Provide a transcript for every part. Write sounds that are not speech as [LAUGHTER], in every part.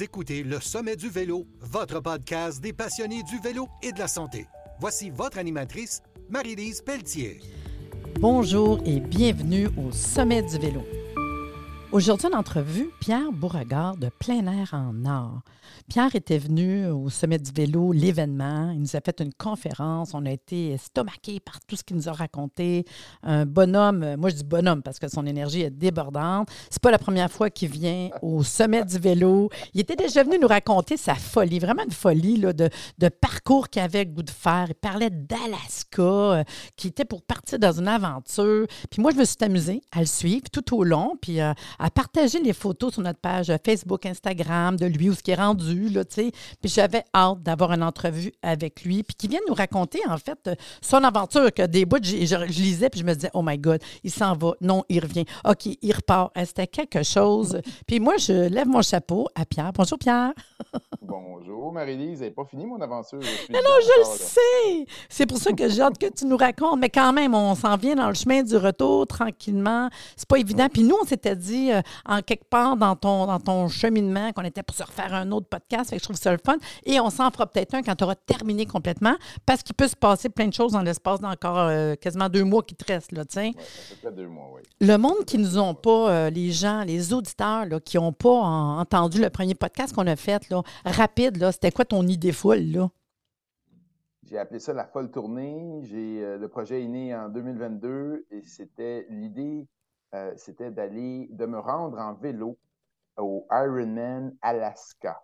Écoutez Le Sommet du Vélo, votre podcast des passionnés du vélo et de la santé. Voici votre animatrice, Marie-Lise Pelletier. Bonjour et bienvenue au Sommet du Vélo. Aujourd'hui, en entrevue, Pierre Beauregard de Plein Air en Nord. Pierre était venu au Sommet du vélo, l'événement. Il nous a fait une conférence. On a été estomaqués par tout ce qu'il nous a raconté. Un bonhomme, moi je dis bonhomme parce que son énergie est débordante. C'est pas la première fois qu'il vient au Sommet du vélo. Il était déjà venu nous raconter sa folie, vraiment une folie là, de, de parcours qu'il avait goût de faire. Il parlait d'Alaska, euh, qui était pour partir dans une aventure. Puis moi, je me suis amusée à le suivre tout au long, puis euh, à partager les photos sur notre page Facebook, Instagram de lui, où ce qui est rendu puis j'avais hâte d'avoir une entrevue avec lui, puis qu'il vienne nous raconter, en fait, son aventure, que des bouts, je, je, lisais, puis je me disais, oh my God, il s'en va. Non, il revient. OK, il repart. C'était quelque chose? [LAUGHS] puis moi, je lève mon chapeau à Pierre. Bonjour, Pierre. [LAUGHS] Bonjour, Marie-Lise. Vous pas fini mon aventure. non, je le sais. C'est pour ça que j'ai hâte que tu nous racontes. Mais quand même, on s'en vient dans le chemin du retour tranquillement. C'est pas évident. Puis nous, on s'était dit, euh, en quelque part dans ton, dans ton cheminement, qu'on était pour se refaire un autre podcast. Fait que je trouve ça le fun. Et on s'en fera peut-être un quand tu auras terminé complètement, parce qu'il peut se passer plein de choses dans l'espace d'encore euh, quasiment deux mois qui te restent. Là, ouais, deux mois, oui. Le monde qui nous ont pas, euh, les gens, les auditeurs là, qui n'ont pas entendu le premier podcast qu'on a fait, là, rapide, là, c'était quoi ton idée folle? Là? J'ai appelé ça la folle tournée. J'ai, euh, le projet est né en 2022 et c'était l'idée, c'était d'aller, de me rendre en vélo au Ironman Alaska.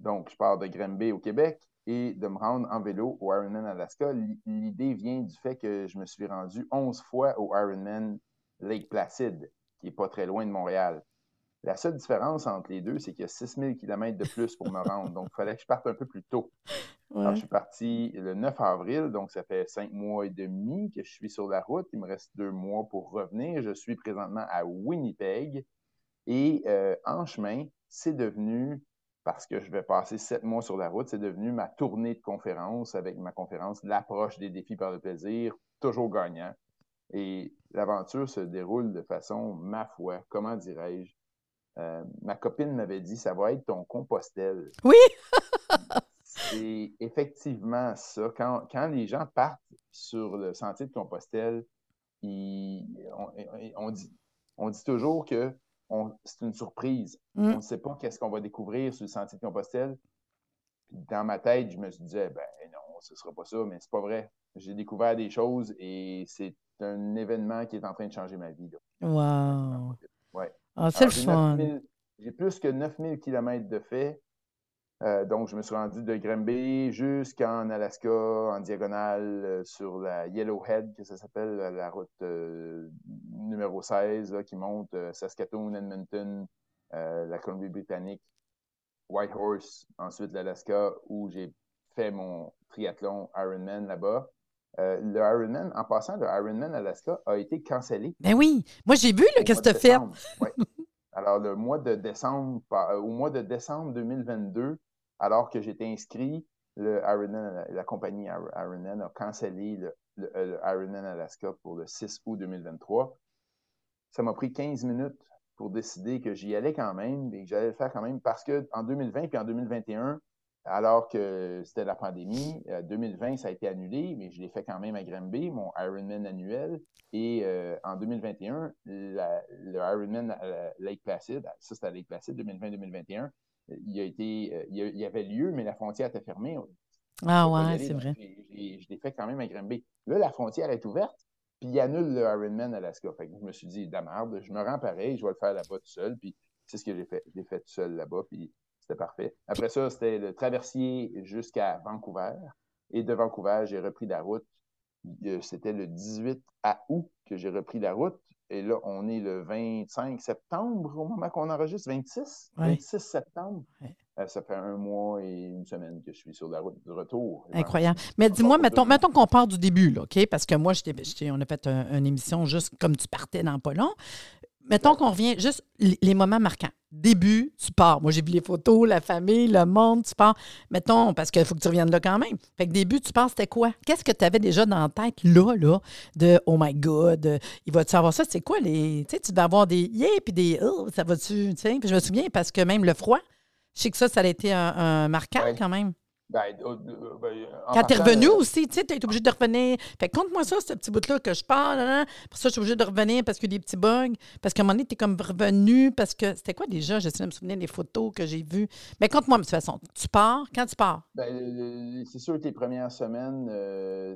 Donc, je pars de Granby au Québec et de me rendre en vélo au Ironman Alaska. L'idée vient du fait que je me suis rendu 11 fois au Ironman Lake Placid, qui n'est pas très loin de Montréal. La seule différence entre les deux, c'est qu'il y a 6000 km de plus pour me rendre. Donc, il fallait que je parte un peu plus tôt. Alors, je suis parti le 9 avril, donc ça fait cinq mois et demi que je suis sur la route. Il me reste deux mois pour revenir. Je suis présentement à Winnipeg. Et euh, en chemin, c'est devenu parce que je vais passer sept mois sur la route. C'est devenu ma tournée de conférences avec ma conférence L'approche des défis par le plaisir, toujours gagnant. Et l'aventure se déroule de façon, ma foi, comment dirais-je, euh, ma copine m'avait dit, ça va être ton compostel. Oui! c'est effectivement ça. Quand, les gens partent sur le sentier de Compostelle, on, dit, on dit toujours que c'est une surprise. Mm. On ne sait pas qu'est-ce qu'on va découvrir sur le sentier de Compostelle. dans ma tête, je me disais, ben non, ce ne sera pas ça, mais c'est pas vrai. J'ai découvert des choses et c'est un événement qui est en train de changer ma vie. Wow! Ah, c'est le fun. J'ai plus que 9000 km de fait. Euh, donc, je me suis rendu de Granby jusqu'en Alaska, en diagonale, euh, sur la Yellowhead, que ça s'appelle, la route euh, numéro 16, qui monte Saskatoon, Edmonton, la Colombie-Britannique, Whitehorse, ensuite l'Alaska, où j'ai fait mon triathlon Ironman là-bas. Le Ironman, en passant, le Ironman Alaska a été cancellé. Ben oui, moi j'ai vu le qu'est-ce que tu fait? [LAUGHS] Alors, le mois de décembre, au mois de décembre 2022, alors que j'étais inscrit, le Ironman, la compagnie Ironman a cancellé le, le, Ironman Alaska pour le 6 août 2023. Ça m'a pris 15 minutes pour décider que j'y allais quand même et que j'allais le faire quand même parce qu'en 2020 puis en 2021, alors que c'était la pandémie, 2020, euh, ça a été annulé, mais je l'ai fait quand même à Granby, mon Ironman annuel. Et euh, en 2021, le Ironman Lake Placid, ça c'était à Lake Placid 2020-2021, il, a été, euh, il, y avait lieu, mais la frontière était fermée. Ah ouais, c'est vrai. Je l'ai fait quand même à Granby. Là, la frontière est ouverte, puis il annule le Ironman Alaska. Fait je me suis dit, merde, je me rends pareil, je vais le faire là-bas tout seul. Puis c'est ce que j'ai fait. Je l'ai fait tout seul là-bas, puis c'était parfait. Après ça, c'était le traversier jusqu'à Vancouver. Et de Vancouver, j'ai repris la route. C'était le 18 août que j'ai repris la route. Et là, on est le 25 septembre au moment qu'on enregistre, 26, 26 septembre. Euh, ça fait un mois et une semaine que je suis sur la route du retour. Incroyable. Mais dis-moi, mettons, mettons qu'on part du début, là, OK? Parce que moi, on a fait une émission juste comme tu partais dans pas long. Mettons qu'on revient juste les moments marquants. Début, tu pars. Moi, j'ai vu les photos, la famille, le monde, tu pars. Mettons, parce qu'il faut que tu reviennes là quand même. Fait que début, tu pars, c'était quoi? Qu'est-ce que tu avais déjà dans la tête là, là, de Oh my God, il va-tu savoir ça? C'est quoi les. Tu sais, tu vas avoir des yeah, puis des oh, ça va-tu, tu sais. Puis je me souviens parce que même le froid, Je sais que ça, ça a été un, un marquant quand même. Ben, euh, euh, ben, en Quand tu es revenu euh, aussi, tu sais, obligé de revenir. Fait que conte-moi ça, ce petit bout-là que je parle. Pour ça, je suis obligé de revenir parce qu'il y a des petits bugs. Parce qu'à un moment donné, tu es comme revenu. Parce que c'était quoi déjà? J'essaie de me souvenir des photos que j'ai vues. Mais conte-moi de toute façon. Tu pars? Quand tu pars? Ben, c'est sûr que les premières semaines, euh,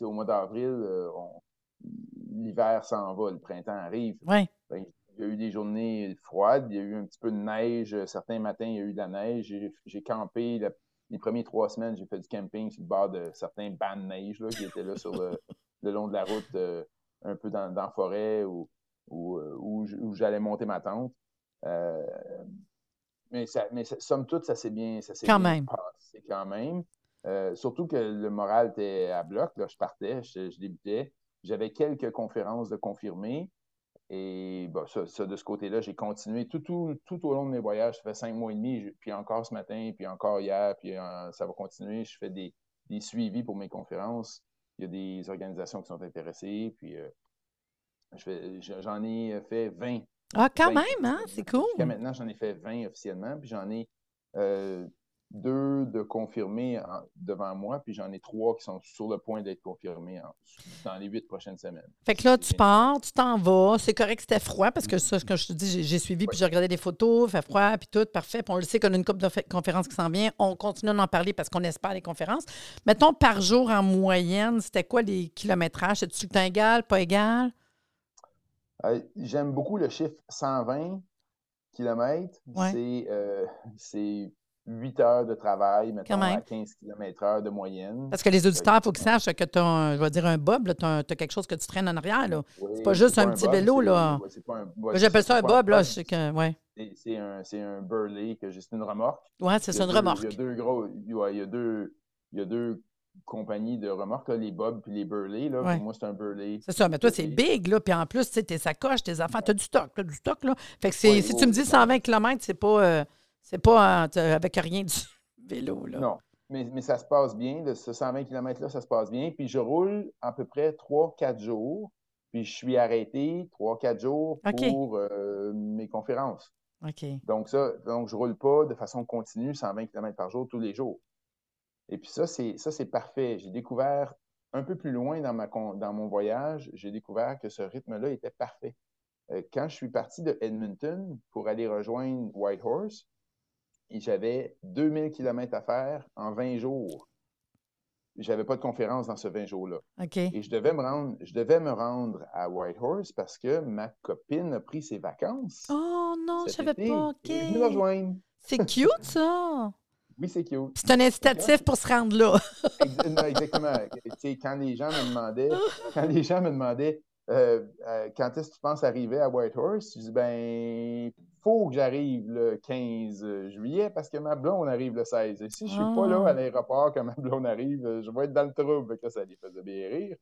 au mois d'avril, euh, l'hiver s'en va, le printemps arrive. Oui. Ben, il y a eu des journées froides, il y a eu un petit peu de neige. Certains matins, il y a eu de la neige. J'ai- J'ai campé la- les premières trois semaines, j'ai fait du camping sur le bord de certains bancs de neige là, qui étaient là sur le, [LAUGHS] le long de la route, euh, un peu dans, dans la forêt où, où, euh, où où j'allais monter ma tente. Euh, mais, ça, mais ça- somme toute, ça s'est bien, ça Quand bien même. passé quand même. Euh, surtout que le moral était à bloc. Là, je partais, je, je débutais. J'avais quelques conférences de confirmés. Et bon, ça, ça, de ce côté-là, j'ai continué tout, tout, tout au long de mes voyages. Ça fait cinq mois et demi, puis encore ce matin, puis encore hier, puis euh, ça va continuer. Je fais des, des suivis pour mes conférences. Il y a des organisations qui sont intéressées, puis euh, je- j'en ai fait 20 Ah, quand 20 même, hein? C'est cool. Jusqu'à maintenant, j'en ai fait 20 officiellement, puis j'en ai euh, deux de confirmés en- devant moi, puis j'en ai trois qui sont sur le point d'être confirmés en- dans les huit prochaines semaines. Fait que là, tu pars, tu t'en vas. C'est correct, c'était froid parce que ça, ce que je te dis, j'ai- suivi puis j'ai regardé des photos, fait froid puis tout, parfait. Puis on le sait qu'on a une couple de conférences qui s'en vient. On continue d'en parler parce qu'on espère les conférences. Mettons, par jour en moyenne, c'était quoi les kilométrages? C'est-tu le temps égal, pas égal? Euh, J'aime beaucoup le chiffre 120 km. Ouais. C'est euh, c'est 8 heures de travail, mettons, à 15 km heure de moyenne. Parce que les auditeurs, il faut qu'ils sachent que tu as, je vais dire, un bob, tu as, quelque chose que tu traînes en arrière. Là. Oui, pas juste un petit bob, vélo, c'est- là. ouais, c'est ouais, c'est J'appelle ça un c'est bob, là. Ouais. C'est c'est un, c'est un Burley, que c'est une remorque. Ouais, c'est ça, une deux- remorque. Il y a deux gros. ouais, il y a deux, il y a deux compagnies de remorques, là, les Bob puis les Burley. Là. Ouais. Pour moi, c'est un Burley. C'est ça, mais toi, c'est big, là. Puis en plus, tu sais, tes sacoches, tes enfants, tu as du stock, là, du stock, là. Fait que c'est, Ouais, si ouais, tu me dis ouais. 120 km, c'est pas, euh, c'est pas avec rien du [LAUGHS] vélo, là. Non, mais, mais ça se passe bien. là, ce 120 km-là, ça se passe bien. Puis je roule à peu près 3-4 jours. Puis je suis arrêté 3-4 jours pour euh, mes conférences. OK. Donc, ça, donc je ne roule pas de façon continue 120 km par jour tous les jours. Et puis ça, c'est ça, c'est parfait. J'ai découvert un peu plus loin dans, ma, con- dans mon voyage, j'ai découvert que ce rythme-là était parfait. Euh, quand je suis parti de Edmonton pour aller rejoindre Whitehorse, et j'avais 2000 km à faire en 20 jours. J'avais pas de conférence dans ce 20 jours-là. OK. Et je devais me rendre, je devais me rendre à Whitehorse parce que ma copine a pris ses vacances. Oh non, je savais pas. et je OK. la rejoindre. C'est cute, ça. [LAUGHS] Oui, c'est cute. C'est un incitatif pour se rendre là. [LAUGHS] Exactement. Quand les gens me demandaient, [LAUGHS] quand les gens me demandaient euh, euh, quand est-ce que tu penses arriver à Whitehorse, je dis ben faut que j'arrive le 15 juillet parce que ma blonde arrive le 16. Et si je suis pas là Ah. à l'aéroport quand ma [LAUGHS] blonde arrive, euh, je vais être dans le trouble. Que ça les faisait bien rire.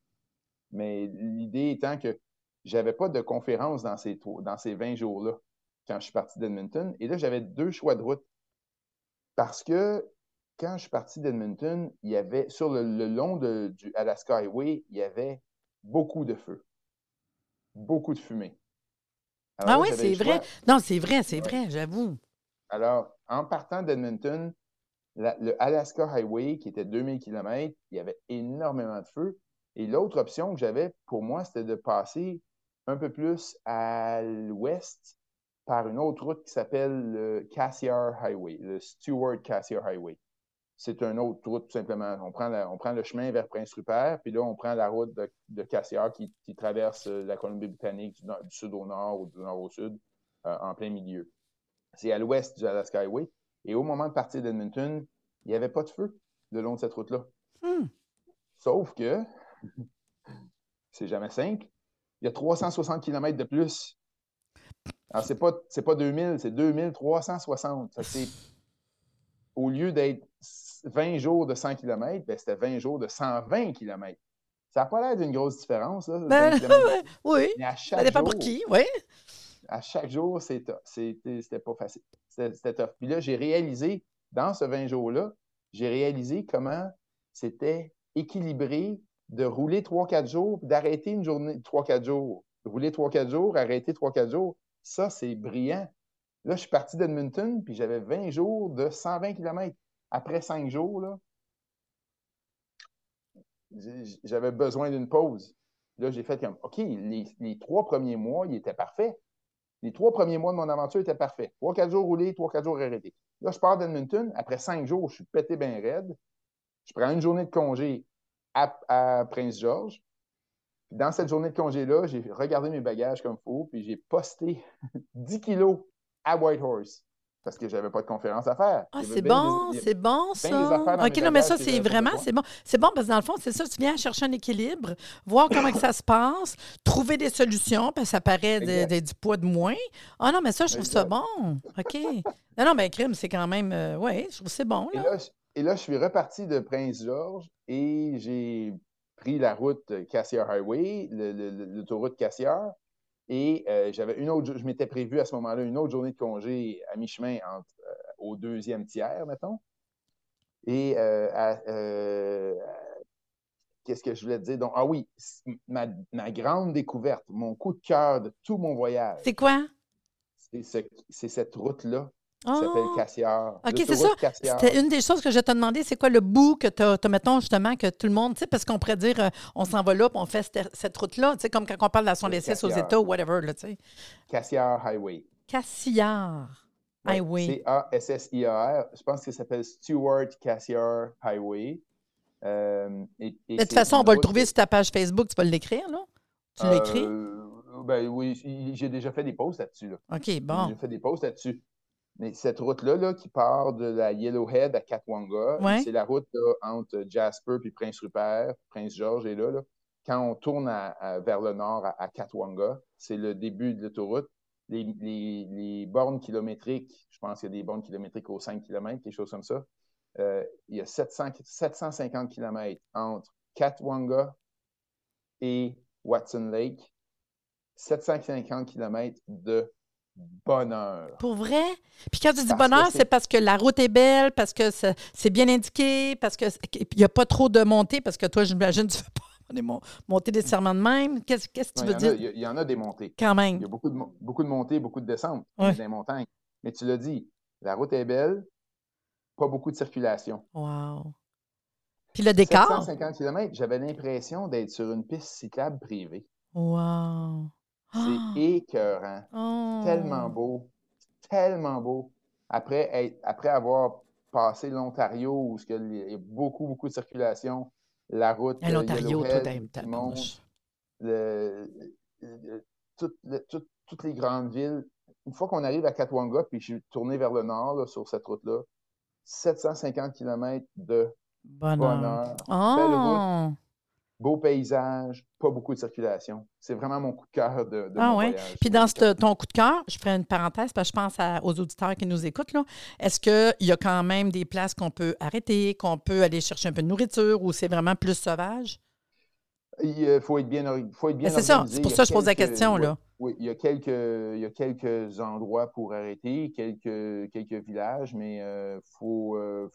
Mais l'idée étant que j'avais pas de conférence dans ces, dans ces 20 jours-là quand je suis parti d'Edmonton. Et là, j'avais deux choix de route. Parce que quand je suis parti d'Edmonton, il y avait, sur le, le long de- du Alaska Highway, il y avait beaucoup de feu. Beaucoup de fumée. Alors Ah oui, c'est vrai. Non, c'est vrai, c'est Ouais. vrai, j'avoue. Alors, en partant d'Edmonton, le Alaska Highway, qui était 2000 km, il y avait énormément de feu. Et l'autre option que j'avais pour moi, c'était de passer un peu plus à l'ouest par une autre route qui s'appelle le Cassiar Highway, le Stewart Cassiar Highway. C'est une autre route, tout simplement. On prend, la- on prend le chemin vers Prince-Rupert, puis là, on prend la route de, de Cassiar qui, qui traverse euh, la Colombie-Britannique du, sud au nord ou du nord au sud, euh, en plein milieu. C'est à l'ouest du Alaska Highway. Et au moment de partir d'Edmonton, il n'y avait pas de feu le long de cette route-là. Hmm. Sauf que, c'est jamais simple, il y a 360 km de plus. Alors, c'est pas, pas 2000, c'est 2360. Ça, c'est, au lieu d'être 20 jours de 100 km, ben, c'était 20 jours de 120 km. Ça n'a pas l'air d'une grosse différence, là, 20 Ben. [LAUGHS] Oui, Mais à ça chaque dépend jour, pour qui, oui. à chaque jour, c'est tough. C'était pas facile. C'était tough. Puis là, j'ai réalisé, dans ce 20 jours-là, j'ai réalisé comment c'était équilibré de rouler 3-4 jours, puis d'arrêter une journée 3-4 jours. Rouler 3-4 jours, arrêter 3-4 jours, ça, c'est brillant. Là, je suis parti d'Edmonton, puis j'avais 20 jours de 120 km. Après 5 jours, j'avais besoin d'une pause. Là, j'ai fait comme, OK, les, trois premiers mois, ils étaient parfaits. Les trois premiers mois de mon aventure étaient parfaits. Trois, quatre jours roulés, trois, quatre jours arrêtés. Là, je pars d'Edmonton. Après cinq jours, je suis pété bien raide. Je prends une journée de congé à, Prince George. dans cette journée de congé-là, j'ai regardé mes bagages comme il faut, puis j'ai posté [LAUGHS] 10 kilos à Whitehorse parce que j'avais pas de conférence à faire. Ah, c'est bon, c'est bon ça. OK, non, mais ça, c'est vraiment, c'est bon. C'est bon parce que dans le fond, c'est ça, tu viens chercher un équilibre, voir comment que ça se passe, trouver des solutions, parce que ça paraît du poids de moins. Ah non, mais ça, je trouve ça bon. OK. Non, non, mais crime, c'est quand même, euh, oui, je trouve c'est bon. Et, là, je suis reparti de Prince-Georges et j'ai pris la route Cassiar Highway, l'autoroute Cassiar. Et euh, j'avais une autre, je m'étais prévu à ce moment-là une autre journée de congé à mi-chemin euh, au deuxième tiers, mettons. Et euh, qu'est-ce que je voulais te dire? Donc, ah oui, ma, grande découverte, mon coup de cœur de tout mon voyage. C'est quoi? C'est cette route-là s'appelle! Cassiar. OK, c'est ça. C'était une des choses que je te demandé, c'est quoi le bout que tu as, mettons, justement, que tout le monde, tu sais, parce qu'on pourrait dire, euh, on s'en va là, puis on fait cette, route-là, tu sais, comme quand on parle de la son aux États ou whatever, là, tu sais. Cassiar Highway. Cassiar Highway. C-A-S-S-I-A-R. Je pense que ça s'appelle Stewart Cassiar Highway. Euh, et, de toute façon, on va le trouver sur ta page Facebook, tu peux l'écrire, là? Tu l'écris? Euh, ben oui, j'ai déjà fait des posts là-dessus. Là. OK, bon. J'ai fait des posts là-dessus. Mais cette route-là, là, qui part de la Yellowhead à Katwanga, c'est la route entre Jasper et Prince Rupert, Prince George est là, là. Quand on tourne vers le nord à, Katwanga, c'est le début de l'autoroute. Les, bornes kilométriques, je pense qu'il y a des bornes kilométriques aux 5 km, quelque chose comme ça. Euh, il y a 700, 750 km entre Katwanga et Watson Lake. 750 km de bonheur. Pour vrai? Puis quand tu dis bonheur, c'est parce que la route est belle, parce que c'est bien indiqué, parce qu'il n'y a pas trop de montées, parce que toi, j'imagine, tu ne veux pas [LAUGHS] monter des serments de même. Qu'est-ce que tu veux dire? Il y, en a des montées. Quand même. Il y a beaucoup de, beaucoup de montées, beaucoup de descentes les montagnes. Mais tu l'as dit, la route est belle, pas beaucoup de circulation. Wow. Puis le décor? 750 km, j'avais l'impression d'être sur une piste cyclable privée. Wow. C'est ah! écœurant. Tellement oh! beau. Tellement beau. Après, après avoir passé l'Ontario, où il y a beaucoup, beaucoup de circulation, la route. Euh, L'Ontario, tout toutes les grandes villes. Une fois qu'on arrive à Katwanga, puis je suis tourné vers le nord sur cette route-là, 750 km de bonheur. bonheur. Oh! Beau paysage, pas beaucoup de circulation. C'est vraiment mon coup de cœur de, ah, mon voyage. Puis dans ton coup de cœur, je ferai une parenthèse parce que je pense aux auditeurs qui nous écoutent. Est-ce qu'il y a quand même des places qu'on peut arrêter, qu'on peut aller chercher un peu de nourriture ou c'est vraiment plus sauvage? Il faut être bien, faut être bien C'est ça, c'est pour ça que je pose la question. là. Oui, il y, a quelques, il y a quelques endroits pour arrêter, quelques, quelques villages, mais il euh, faut, euh,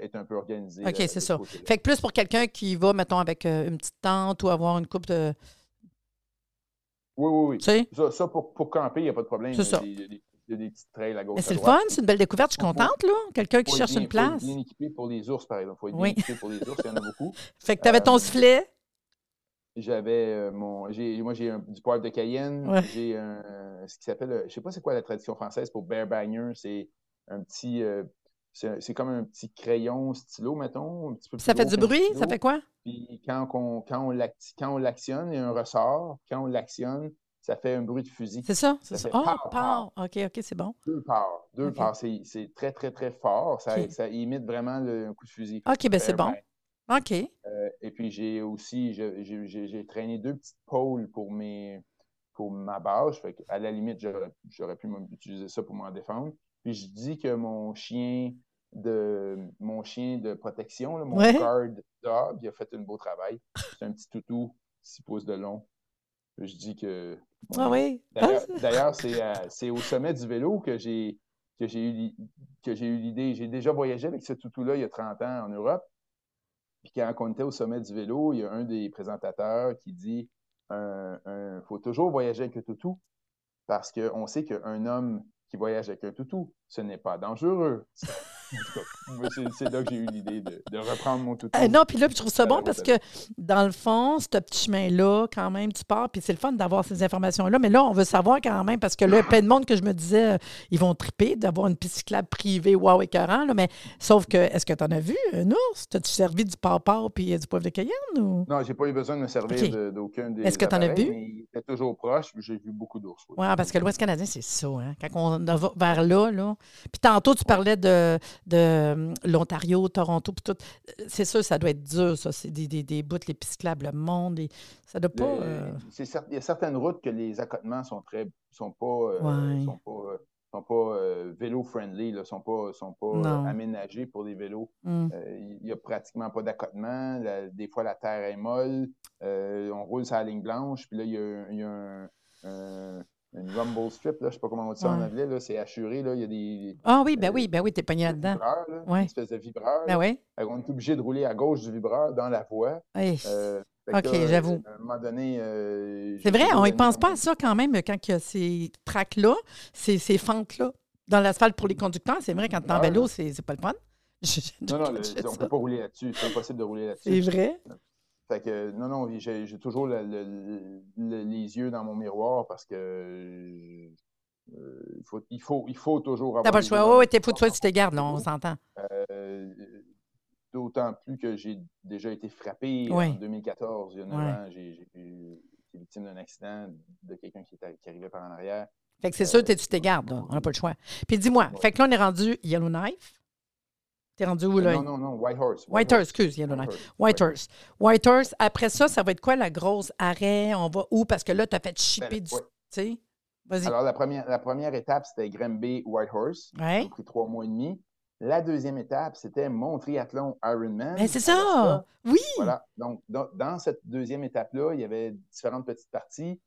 être un peu organisé. OK, c'est ça. Fait que plus pour quelqu'un qui va, mettons, avec euh, une petite tente ou avoir une coupe de. Oui, oui, oui. Ça, ça, pour, pour camper, il n'y a pas de problème. C'est ça. Il y, a des, petites trails à gauche. Mais c'est le fun, c'est une belle découverte. Je suis contente, là. Quelqu'un qui cherche une place. Il faut être bien équipé pour les ours, par exemple. Il faut être bien équipé pour les ours, il y en a beaucoup. [LAUGHS] Fait que tu avais ton euh, sifflet? J'avais euh, mon. Moi, j'ai du poivre de Cayenne. J'ai un, ce qui s'appelle. Je ne sais pas c'est quoi la tradition française pour bear banger. C'est un petit c'est comme un petit crayon stylo, mettons. ça fait du bruit? Ça fait quoi? Puis quand on, quand on l'actionne, il y a un ressort. Quand on l'actionne, ça fait un bruit de fusil. C'est ça? C'est ça. oh, OK, OK, c'est bon. Deux parts. Deux parts. C'est très, très, très fort. Ça, ça imite vraiment le, un coup de fusil. OK, bien c'est bon. OK. Euh, et puis j'ai aussi, j'ai traîné deux petites pôles pour, mes, pour ma bâche. Fait à la limite, j'aurais pu utiliser ça pour m'en défendre. Puis je dis que mon chien de mon chien de protection, mon guard dog, il a fait un beau travail. C'est un petit toutou, 6 pouces de long. Je dis que. ah oui. D'ailleurs, [LAUGHS] c'est au sommet du vélo que j'ai que j'ai eu que j'ai eu l'idée. J'ai déjà voyagé avec ce toutou-là il y a 30 ans en Europe. Puis quand on était au sommet du vélo, il y a un des présentateurs qui dit il faut toujours voyager avec le toutou parce qu'on sait qu'un homme qui voyagent avec un toutou. Ce n'est pas dangereux. C'est là que j'ai eu l'idée de, reprendre mon toutou. Euh, non, puis là, je trouve ça bon parce que, dans le fond, ce petit chemin-là, quand même, tu pars, puis c'est le fun d'avoir ces informations-là. Mais là, on veut savoir quand même, parce que là, il y a plein de monde que je me disais, euh, ils vont triper d'avoir une piste cyclable privée, wow, écœurant. Là, mais sauf que, est-ce que tu en as vu un ours? T'as-tu servi du papa puis du poivre de Cayenne? Ou? Non, j'ai pas eu besoin de me servir d'aucun des. Est-ce que tu en as vu? Il était toujours proche, j'ai vu beaucoup d'ours. Oui, ouais, parce que l'Ouest canadien, c'est ça. Hein? Quand on va vers là, là. Puis tantôt, tu parlais de, de l'Ontario, Toronto, puis tout. C'est sûr, ça doit être dur, ça. C'est des, des, des bouts, les pisclables, le monde. Et ça doit pas. Euh, il y a certaines routes que les accotements sont très sont pas, euh, sont pas, sont pas euh, vélo-friendly, ne sont pas, sont pas aménagés pour les vélos. Hum. Il n'y a pratiquement pas d'accotement. Des fois, la terre est molle. on roule sur la ligne blanche. Puis là, il y a, y a un une rumble strip, là, je ne sais pas comment on dit ça en anglais, c'est assuré, là, il y a des... Ah oui, ben oui, ben oui, t'es pogné là-dedans. Ouais. Une espèce de vibreur. Ben oui. On est obligé de rouler à gauche du vibreur dans la voie. Oui. Euh, OK, j'avoue. À un moment donné... Euh, c'est vrai, on ne pense pas à ça quand même quand il y a ces tracks-là, ces, ces fentes-là. Dans l'asphalte pour les conducteurs, c'est vrai, quand tu es en vélo, c'est pas le fun. [LAUGHS] non, non, on ne peut pas rouler là-dessus. C'est impossible de rouler là-dessus. C'est vrai. Fait que, non, non, j'ai toujours les yeux dans mon miroir parce que euh, il, faut, il, faut, il faut toujours avoir. T'as pas le choix. Oh, t'es pour toi, tu te gardes, là, on s'entend. Euh, d'autant plus que j'ai déjà été frappé en 2014, il y a 9 ans. J'ai été victime d'un accident de quelqu'un qui, qui, arrivait par en arrière. Fait que c'est sûr que tu t'égares, là. On n'a pas le choix. Puis dis-moi, fait que là, on est rendu Yellowknife. T'es rendu où, là? Non, non, non, Whitehorse. Whitehorse, excuse, il y a White, Whitehorse. Whitehorse. Après ça, ça va être quoi la grosse arrêt? On va où? Parce que là, tu as fait chipper ben, du. Tu sais? Vas-y. Alors, la première, la première étape, c'était Granby, Whitehorse. Ouais. Ça a pris trois mois et demi. La deuxième étape, c'était mon triathlon Ironman. Ben, c'est ça! Oui! Voilà. Donc, dans, cette deuxième étape-là, il y avait différentes petites parties.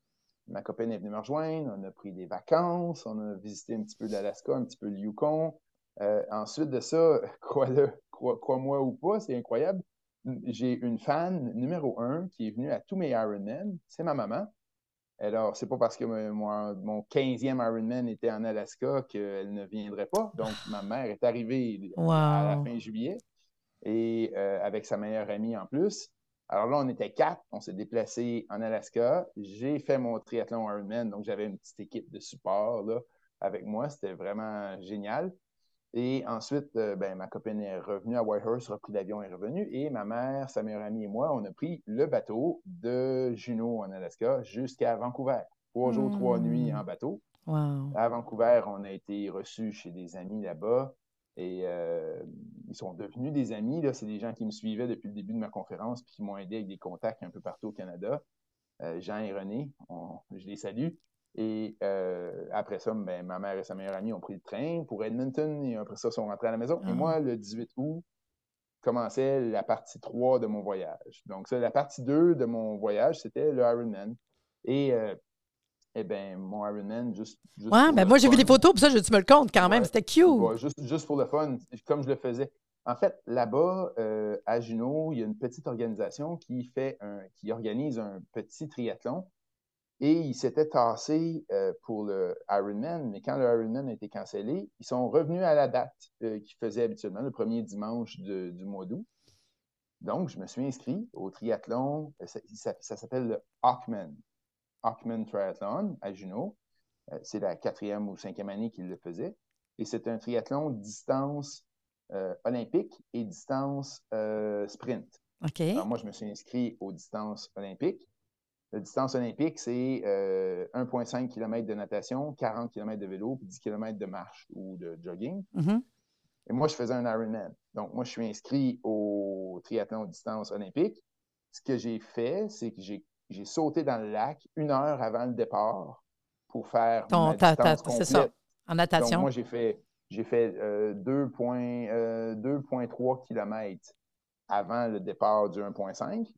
Ma copine est venue me rejoindre. On a pris des vacances. On a visité un petit peu l'Alaska, un petit peu le Yukon. Euh, ensuite de ça, [LAUGHS] crois-le, crois-moi ou pas, c'est incroyable. J'ai une fan numéro un qui est venue à tous mes Ironman, c'est ma maman. Alors, c'est pas parce que mon 15e Ironman était en Alaska qu'elle ne viendrait pas. Donc, [SIGHS] ma mère est arrivée à la fin juillet et euh, avec sa meilleure amie en plus. Alors là, on était quatre, on s'est déplacé en Alaska. J'ai fait mon triathlon Ironman, donc j'avais une petite équipe de support là, avec moi. C'était vraiment génial. Et ensuite, euh, ben, ma copine est revenue à Whitehorse, repris l'avion et est revenue. Et ma mère, sa meilleure amie et moi, on a pris le bateau de Juneau en Alaska jusqu'à Vancouver. Trois jours, trois nuits en bateau. À Vancouver, on a été reçus chez des amis là-bas. Et euh, ils sont devenus des amis. C'est des gens qui me suivaient depuis le début de ma conférence puis qui m'ont aidé avec des contacts un peu partout au Canada. Euh, Jean et René, je les salue. Et euh, après ça, ben, ma mère et sa meilleure amie ont pris le train pour Edmonton et après ça, sont rentrés à la maison. Et ah. moi, le 18 août, commençait la partie 3 de mon voyage. Donc, ça, la partie 2 de mon voyage, c'était le Ironman. Et euh, eh bien, mon Ironman, juste. juste ouais, ben moi, j'ai vu des photos, puis ça, je, tu me le compte quand même. C'était cute. juste, juste pour le fun, comme je le faisais. En fait, là-bas, euh, à Juneau, il y a une petite organisation qui fait un, qui organise un petit triathlon et ils s'étaient tassés euh, pour le Ironman, mais quand le Ironman a été cancellé, ils sont revenus à la date euh, qu'ils faisaient habituellement, le premier dimanche du mois d'août. Donc, je me suis inscrit au triathlon, euh, ça, s'appelle le Hawkman, Hawkman Triathlon à Juneau. c'est la quatrième ou cinquième année qu'ils le faisaient. Et c'est un triathlon distance olympique et distance sprint. OK. Alors, moi, je me suis inscrit aux distances olympiques. La distance olympique, c'est 1,5 euh, km de natation, 40 km de vélo, puis 10 km de marche ou de jogging. Mm-hmm. Et moi, je faisais un Ironman. Donc, moi, je suis inscrit au triathlon distance olympique. Ce que j'ai fait, c'est que j'ai sauté dans le lac une heure avant le départ pour faire Ton, distance complète. C'est ça, en natation. Donc, moi, j'ai fait, fait 2,3 euh, km avant le départ du 1,5.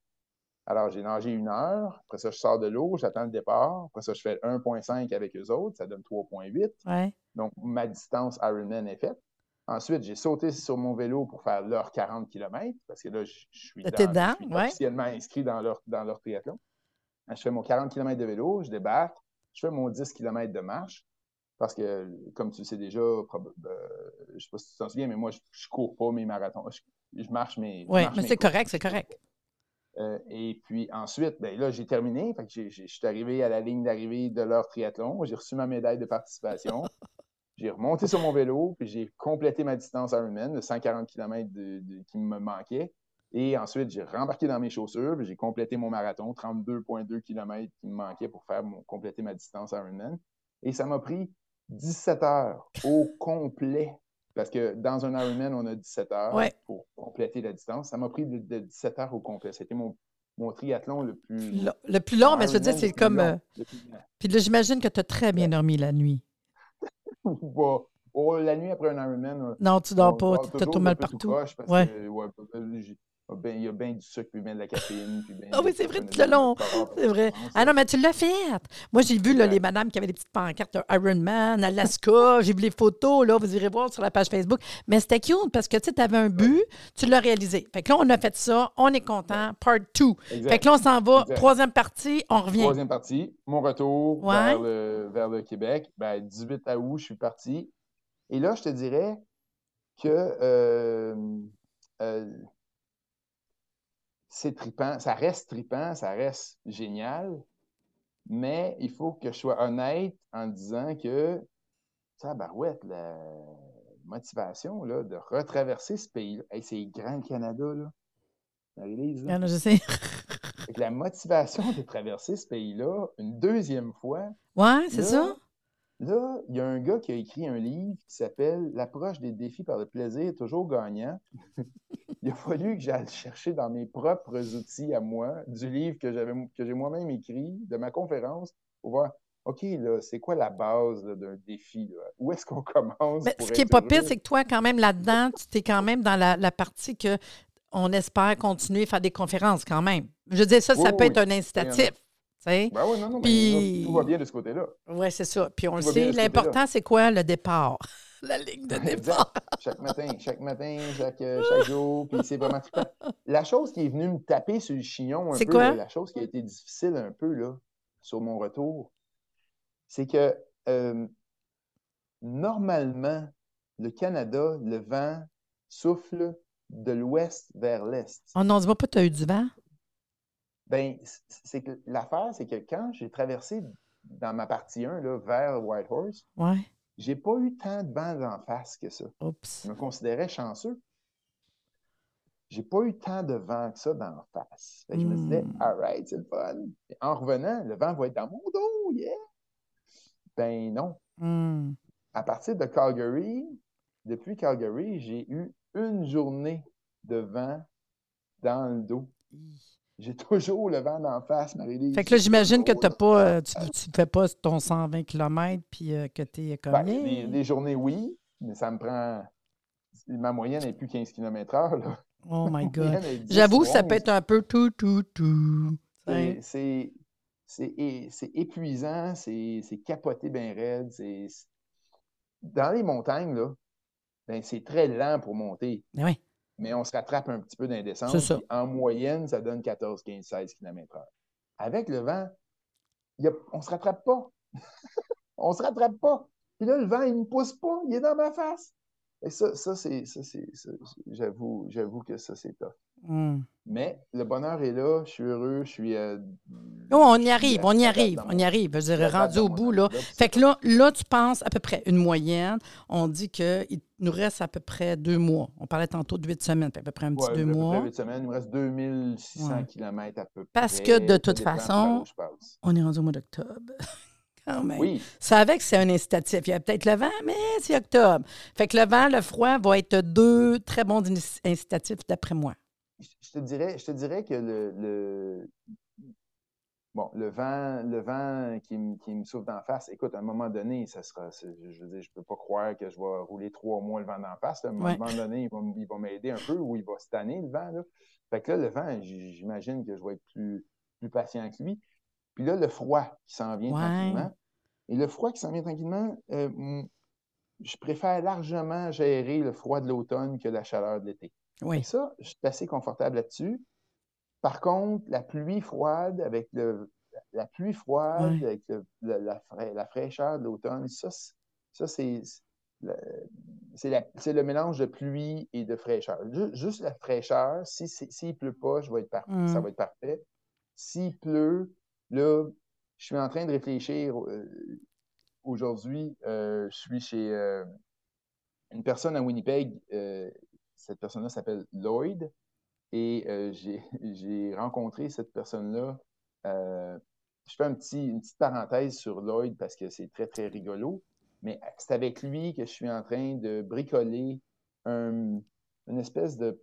Alors, j'ai nagé une heure. Après ça, je sors de l'eau, j'attends le départ. Après ça, je fais 1,5 avec eux autres. Ça donne 3,8. Donc, ma distance Ironman est faite. Ensuite, j'ai sauté sur mon vélo pour faire leur 40 km parce que là, je, suis, officiellement inscrit dans leur, dans leur triathlon. Je fais mon 40 km de vélo, je débarque, je fais mon 10 km de marche. Parce que, comme tu le sais déjà, euh, je ne sais pas si tu t'en souviens, mais moi, je ne cours pas mes marathons. Je, marche mes. Oui, mais c'est correct, c'est correct. Euh, et puis ensuite, ben là, j'ai terminé. je suis arrivé à la ligne d'arrivée de leur triathlon. J'ai reçu ma médaille de participation. [LAUGHS] j'ai remonté sur mon vélo, puis j'ai complété ma distance Ironman, de 140 km qui me manquait. Et ensuite, j'ai rembarqué dans mes chaussures, puis j'ai complété mon marathon, 32,2 km qui me manquait pour faire compléter ma distance Ironman. Et ça m'a pris 17 heures au complet. Parce que dans un Ironman, on a 17 heures pour compléter la distance. Ça m'a pris de, 17 heures au complet. C'était mon, mon triathlon le plus. Le, plus long, mais je veux dire, c'est comme. Euh, puis là, j'imagine que tu as très bien dormi la nuit. [LAUGHS] oh, la nuit après un Ironman. Euh, non, tu dors pas. Tu as tout mal partout. ouais il y a bien du sucre, puis bien de la caféine. Puis ah oui, c'est vrai, tout le long. C'est vrai. Ah non, mais tu l'as fait. Moi, j'ai vu les madames qui avaient des petites pancartes Ironman, Alaska. [LAUGHS] j'ai vu les photos. Là, vous irez voir sur la page Facebook. Mais c'était cute parce que tu avais un but, tu l'as réalisé. Fait que là, on a fait ça. On est content. Part 2. Fait que là, on s'en va. Troisième partie, on revient. Troisième partie, mon retour vers, le, Québec. Ben, 18 août, je suis parti. Et là, je te dirais que. Euh, euh, c'est tripant, ça reste tripant, ça reste génial, mais il faut que je sois honnête en disant que, ça, barouette, la motivation là, de retraverser ce pays-là, c'est grand le Canada, là. Ah, je sais. [LAUGHS] la motivation de traverser ce pays-là une deuxième fois. Ouais, c'est ça. Là, il y a un gars qui a écrit un livre qui s'appelle L'approche des défis par le plaisir toujours gagnant. [LAUGHS] il a fallu que j'aille chercher dans mes propres outils à moi du livre que j'avais que j'ai moi-même écrit, de ma conférence, pour voir OK, là, c'est quoi la base d'un défi? Où est-ce qu'on [LAUGHS] commence? ce qui est pas pire, c'est que toi, quand même, là-dedans, tu es quand même dans la, partie que on espère continuer à faire des conférences quand même. Je veux dire, ça, ça peut être un incitatif. Ben oui, non, non, mais tout va bien de ce côté-là. Oui, c'est ça. Puis on le sait, l'important, c'est quoi? Le départ. [LAUGHS] La ligne de départ. chaque matin, chaque matin, chaque, euh, chaque jour. Puis c'est vraiment La chose qui est venue me taper sur le chignon un peu, quoi? la chose qui a été difficile un peu là, sur mon retour, c'est que euh, normalement, le Canada, le vent souffle de l'ouest vers l'est. Oh non, dis-moi pas que tu as eu du vent? Ben, c'est que l'affaire, c'est que quand j'ai traversé dans ma partie 1 là, vers Whitehorse, ouais. j'ai pas eu tant de vent en face que ça. Oups. Je me considérais chanceux. J'ai pas eu tant de vent que ça d'en face. Je me disais, hmm. all right, c'est le fun. en revenant, le vent va être dans mon dos, yeah! Ben non. Hmm. À partir de Calgary, depuis Calgary, j'ai eu une journée de vent dans le dos. J'ai toujours le vent d'en face, Marie-Lise. Fait que là, j'imagine que as pas, euh, tu ne fais pas ton 120 km puis euh, que tu es comme. Ben, des, journées, oui, mais ça me prend. Ma moyenne n'est plus 15 km/h. Oh my God. J'avoue, ça peut être un peu tout, tout, tout. C'est épuisant, c'est capoté bien raide. Dans les montagnes, là, ben, c'est très lent pour monter. Oui mais on se rattrape un petit peu d'indécence. En moyenne, ça donne 14, 15, 16 km/h. Avec le vent, on ne se rattrape pas. [LAUGHS] on ne se rattrape pas. Puis là, le vent, il ne me pousse pas. Il est dans ma face. Et ça, ça c'est, j'avoue, j'avoue que ça, c'est top. Hmm. Mais le bonheur est là, je suis heureux, je suis. Euh, oh, on y arrive, on y arrive, on y arrive. Je dire, rendu au bout, là. Fait que là, là, tu penses à peu près une moyenne. On dit qu'il nous reste à peu près deux mois. On parlait tantôt de huit semaines, à peu près un petit deux mois. Huit semaines, il nous reste 2600 km à peu près. Parce que de toute façon, on est rendu au mois d'octobre. [LAUGHS] Oui. Ça avec, c'est un incitatif. Il y a peut-être le vent, mais c'est octobre. Fait que le vent, le froid vont être deux très bons incitatifs d'après moi. Je te dirais, je te dirais que le, bon, le vent, le vent qui, me souffle d'en face, écoute, à un moment donné, ça sera, je veux dire, je peux pas croire que je vais rouler trois mois le vent d'en face. À un moment donné, il va, m'aider un peu ou il va se tanner, le vent. Là. Fait que là, le vent, j'imagine que je vais être plus, plus patient que lui. Puis là, le froid qui s'en vient tranquillement. Et le froid qui s'en vient tranquillement, euh, je préfère largement gérer le froid de l'automne que la chaleur de l'été. Oui. ça, je suis assez confortable là-dessus. Par contre, la pluie froide avec le, la pluie froide avec la, fraîcheur de l'automne, ça, Ça, c'est le mélange de pluie et de fraîcheur. Juste, la fraîcheur, s'il si, si, ne pleut pas, je vais être ça mm. va être parfait. S'il pleut, là, je suis en train de réfléchir. Euh, aujourd'hui, euh, je suis chez euh, une personne à Winnipeg. Cette personne-là s'appelle Lloyd. Et [LAUGHS] j'ai rencontré cette personne-là. je fais un petit, une petite parenthèse sur Lloyd parce que c'est très, très rigolo. Mais c'est avec lui que je suis en train de bricoler une espèce de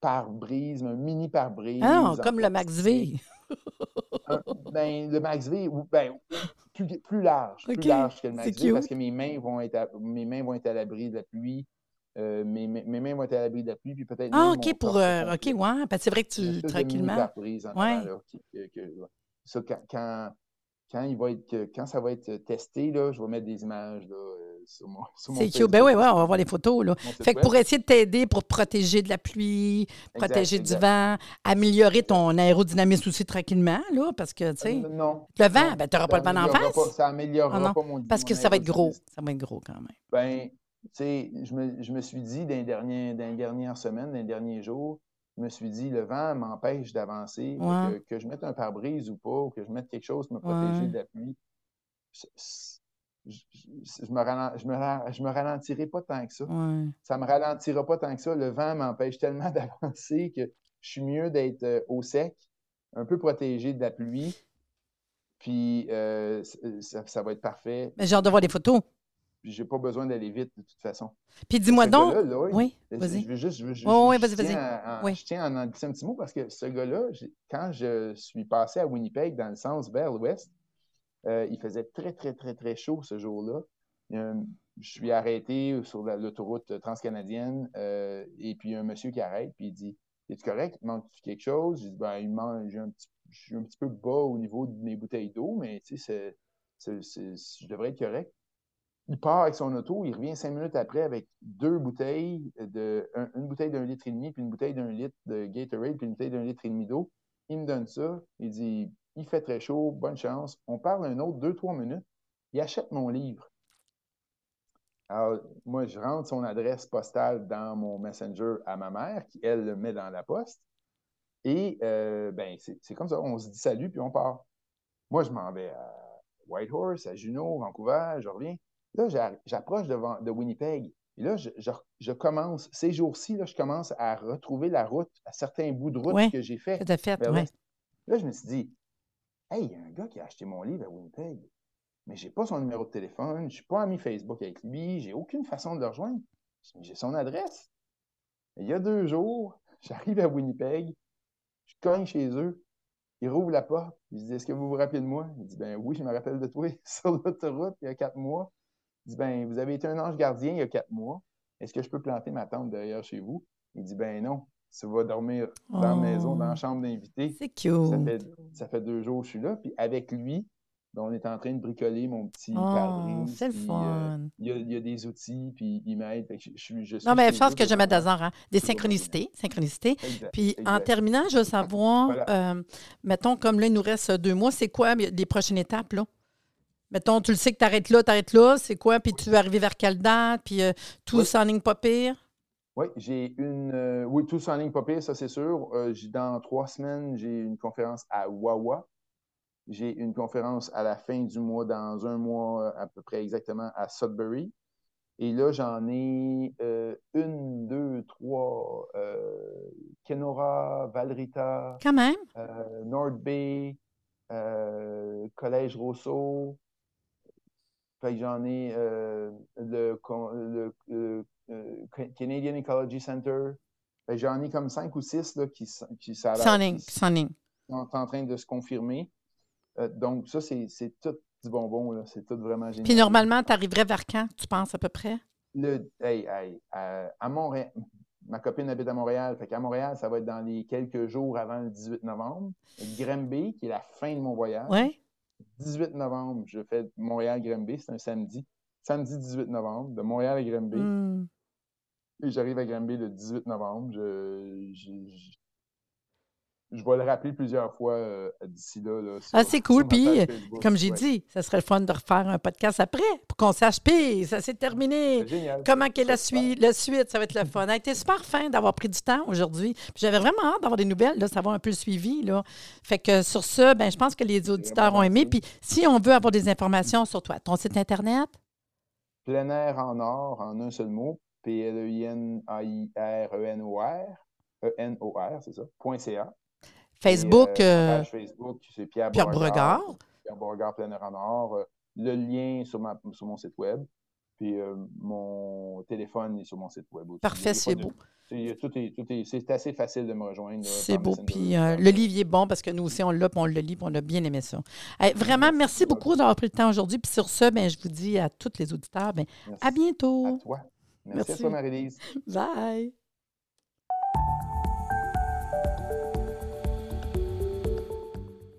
pare-brise, un mini pare-brise. Ah, comme le Max V. ben, le Max V, ben, plus, large, plus large que le Max V, parce que mes mains vont être à, mes mains vont être à l'abri de la pluie. Euh, mes, mes, mains vont être à l'abri de la pluie, puis peut-être. Ah, OK, pour. Euh, OK, ouais. Parce c'est vrai que tu. Tranquillement. ouais. ça, quand, quand, il va être, quand ça va être testé, là, je vais mettre des images là, euh, sur mon, C'est cute. Ben oui, ouais, on va voir les photos. Là. Fait que pour essayer de t'aider pour te protéger de la pluie, protéger du vent, améliorer ton aérodynamisme aussi tranquillement, là, parce que, tu sais. Euh, non. Le vent, ben, tu n'auras pas le vent en face. ça améliorera ah, pas mon Parce que ça va être gros. Ça va être gros quand même. Ben, je me, je me, suis dit dans les, derniers, dans les dernières semaines, dans les derniers jours, je me suis dit, le vent m'empêche d'avancer, que, je mette un pare-brise ou pas, ou que je mette quelque chose pour me protéger de la pluie. Je, je, me je, me ralentirai pas tant que ça. Ça me ralentira pas tant que ça. Le vent m'empêche tellement [LAUGHS] d'avancer que je suis mieux d'être euh, au sec, un peu protégé de la pluie. Puis euh, ça, va être parfait. Mais j'ai hâte de voir des photos j'ai pas besoin d'aller vite de toute façon. Puis dis-moi donc. oui, vas-y. Je veux juste. Je, je, oh, oui, vas-y, vas-y. Oui. Je tiens à en glisser un petit mot parce que ce gars-là, quand je suis passé à Winnipeg dans le sens vers l'ouest, euh, il faisait très, très, très, très chaud ce jour-là. je suis arrêté sur l'autoroute transcanadienne euh, et puis il y a un monsieur qui arrête puis il dit Es-tu correct? Manque-tu quelque chose? J'ai dit ben, il manque, un petit, je suis un petit peu bas au niveau de mes bouteilles d'eau, mais tu sais, je devrais être correct. Il part avec son auto, il revient cinq minutes après avec deux bouteilles, de, une bouteille d'un litre et demi, puis une bouteille d'un litre de Gatorade, puis une bouteille d'un litre et demi d'eau. Il me donne ça. Il dit Il fait très chaud, bonne chance. On parle un autre deux, trois minutes. Il achète mon livre. Alors, moi, je rentre son adresse postale dans mon Messenger à ma mère, qui, elle, le met dans la poste. Et, euh, ben, c'est comme ça. On se dit salut, puis on part. Moi, je m'en vais à Whitehorse, à Juneau, Vancouver, je reviens. Là, j'approche de, de, Winnipeg. Et là, je, commence, ces jours-ci, je commence à retrouver la route, à certains bouts de route que j'ai fait. fait, Là, je me suis dit, hey, il y a un gars qui a acheté mon livre à Winnipeg, mais je n'ai pas son numéro de téléphone, je ne suis pas ami Facebook avec lui, j'ai aucune façon de le rejoindre. J'ai son adresse. il y a deux jours, [LAUGHS] j'arrive à Winnipeg, je cogne chez eux, il rouvre la porte, je dis Est-ce que vous vous rappelez de moi? Il dit Ben oui, je me rappelle de toi [LAUGHS] sur l'autoroute il y a quatre mois. Il dit ben, Vous avez été un ange gardien il y a quatre mois. Est-ce que je peux planter ma tente derrière chez vous? Il dit Ben non, tu vas dormir dans la maison, dans la oh. chambre d'invité. C'est cute. Ça fait, ça fait, deux jours que je suis là. Puis avec lui, ben, on est en train de bricoler mon petit oh, C'est le euh, fun. il, y a, des outils, puis il m'aide. Je, je, non, mais je pense que je mettre d'hasard, hein? des synchronicités. synchronicités. puis en terminant, je veux savoir, euh, mettons, comme là, il nous reste deux mois, c'est quoi les prochaines étapes? là? Mettons, tu le sais que tu arrêtes là, tu arrêtes là, c'est quoi? Puis tu veux arriver vers quelle date? Puis euh, tout ça en ligne pas pire? Oui, j'ai une. Euh, oui, tout ça en ligne pas pire, ça c'est sûr. Euh, dans trois semaines, j'ai une conférence à Wawa. J'ai une conférence à la fin du mois, dans un mois à peu près exactement, à Sudbury. Et là, j'en ai une, deux, trois. Kenora, Valrita. Quand même. Nord Bay, Collège Rousseau, j'en ai euh, le, euh, Canadian Ecology Center. j'en ai comme cinq ou six là, qui, qui, sont en train de se confirmer. Euh, donc, ça, c'est tout du bonbon. C'est tout vraiment génial. Puis normalement, tu arriverais vers quand, tu penses à peu près? Le, à, Montréal, ma copine habite à Montréal. Fait qu'à Montréal, ça va être dans les quelques jours avant le 18 novembre. Grimby, qui est la fin de mon voyage. Oui. 18 novembre, je fais Montréal-Grimby, c'est un samedi. Samedi 18 novembre, de Montréal à Grimby. Hmm. Et j'arrive à Grimby le 18 novembre. je vais le rappeler plusieurs fois euh, d'ici là. là sur- Ah, c'est cool. Puis, comme j'ai Ouais. dit, ça serait le fun de refaire un podcast après pour qu'on sache, puis ça s'est terminé. Génial. Comment qu'est la, suite, la suite, ça va être le fun. A été super fin d'avoir pris du temps aujourd'hui. J'avais vraiment hâte d'avoir des nouvelles, là, savoir un peu le suivi. Là. Fait que sur ça, ben, je pense que les auditeurs ont aimé. Puis si on veut avoir des informations sur toi, ton site Internet, Plein air en or, en un seul mot. P-L-E-I-N-A-I-R-E-N-O-R. E-N-O-R, c'est ça. .ca. Facebook, Et, euh, euh, page Facebook, c'est Pierre, Pierre Beauregard. Beauregard. Pierre Beauregard, plein air en or. Euh, Le lien sur, ma, sur mon site web. Puis euh, mon téléphone est sur mon site web aussi. Parfait, c'est beau. c'est- assez facile de me rejoindre. C'est beau. Puis euh, le livre est bon parce que nous aussi, on l'a, puis on le lit, puis on a bien aimé ça. Hey, vraiment, merci beaucoup d'avoir pris le temps aujourd'hui. Puis sur ce, ben, je vous dis à tous les auditeurs, ben, à bientôt. À toi. Merci, Merci. à toi, Marie-Lise. Bye.